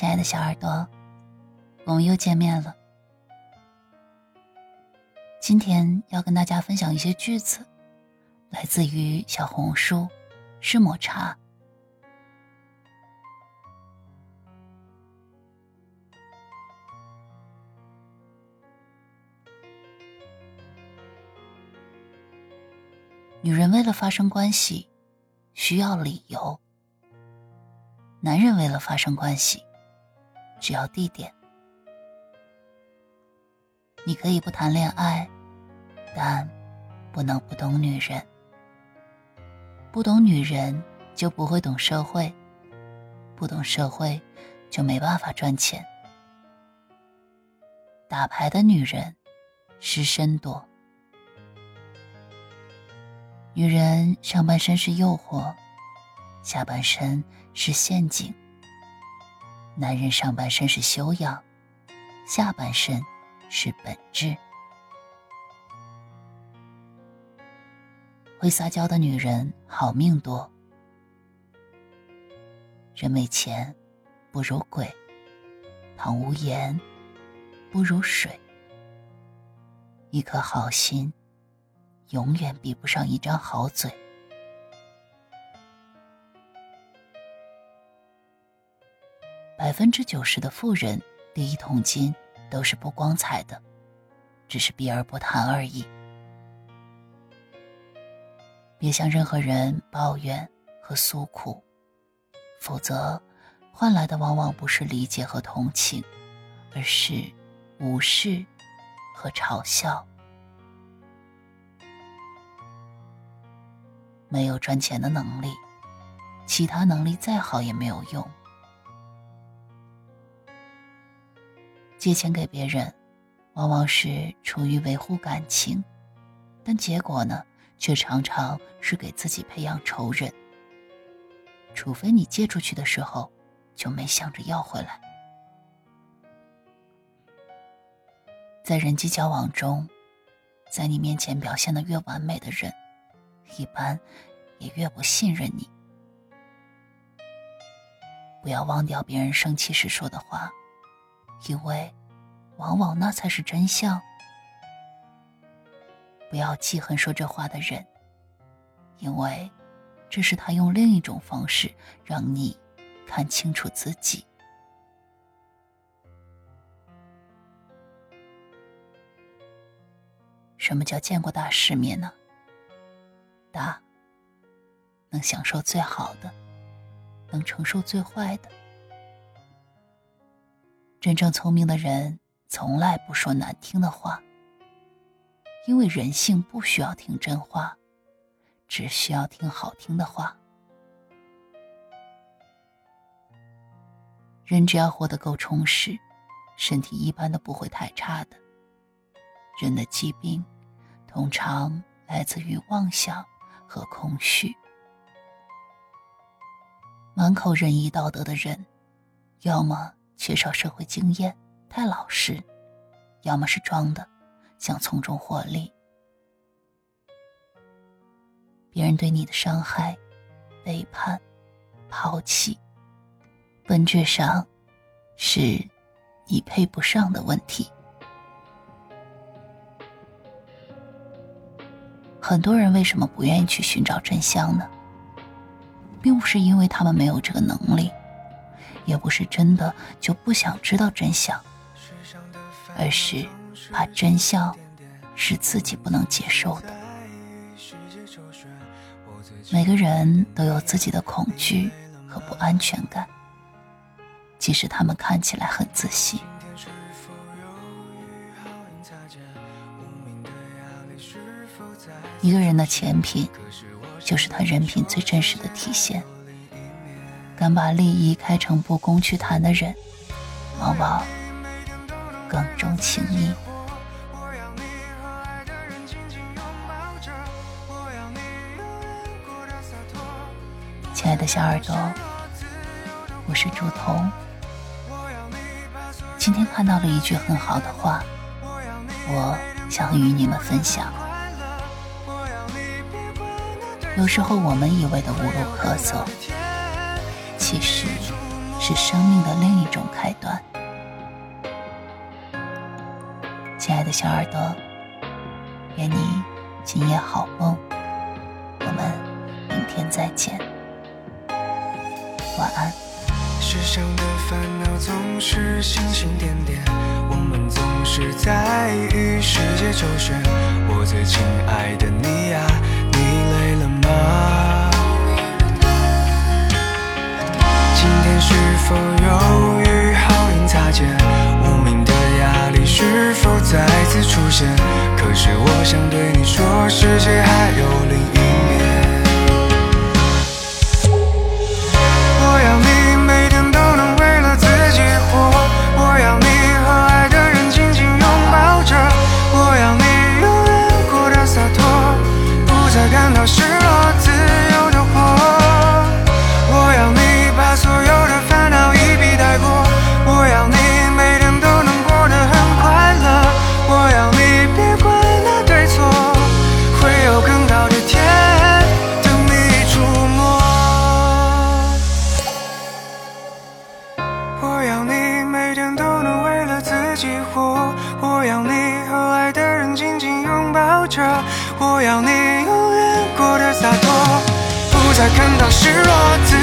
亲爱的小耳朵，我们又见面了。今天要跟大家分享一些句子，来自于小红书是抹茶。女人为了发生关系，需要理由；男人为了发生关系，只要地点。你可以不谈恋爱，但不能不懂女人。不懂女人，就不会懂社会；不懂社会，就没办法赚钱。打牌的女人，失身多。女人上半身是诱惑，下半身是陷阱。男人上半身是修养，下半身是本质。会撒娇的女人好命多。人没钱不如鬼，堂无言不如水。一颗好心。永远比不上一张好嘴。百分之九十的富人第一桶金都是不光彩的，只是避而不谈而已。别向任何人抱怨和诉苦，否则换来的往往不是理解和同情，而是无视和嘲笑。没有赚钱的能力，其他能力再好也没有用。借钱给别人，往往是出于维护感情，但结果呢，却常常是给自己培养仇人。除非你借出去的时候，就没想着要回来。在人际交往中，在你面前表现的越完美的人。一般，也越不信任你。不要忘掉别人生气时说的话，因为，往往那才是真相。不要记恨说这话的人，因为，这是他用另一种方式让你看清楚自己。什么叫见过大世面呢？大，能享受最好的，能承受最坏的。真正聪明的人从来不说难听的话，因为人性不需要听真话，只需要听好听的话。人只要活得够充实，身体一般都不会太差的。人的疾病，通常来自于妄想。和空虚，满口仁义道德的人，要么缺少社会经验，太老实；要么是装的，想从中获利。别人对你的伤害、背叛、抛弃，本质上是你配不上的问题。很多人为什么不愿意去寻找真相呢？并不是因为他们没有这个能力，也不是真的就不想知道真相，而是怕真相是自己不能接受的。每个人都有自己的恐惧和不安全感，即使他们看起来很自信。一个人的前品，就是他人品最真实的体现。敢把利益开诚布公去谈的人，往往更重情义。亲爱的小耳朵，我是朱彤。今天看到了一句很好的话，我想与你们分享。有时候我们以为的无路可走，其实是生命的另一种开端。亲爱的小耳朵，愿你今夜好梦，我们明天再见，晚安。世上的烦恼总是星星点点，我们总是在与世界周旋。我最亲爱的你呀，你累了吗？是否又与好运擦肩？无名的压力是否再次出现？可是我想对你说，世界还有另一洒脱不再感到失落自